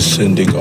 descending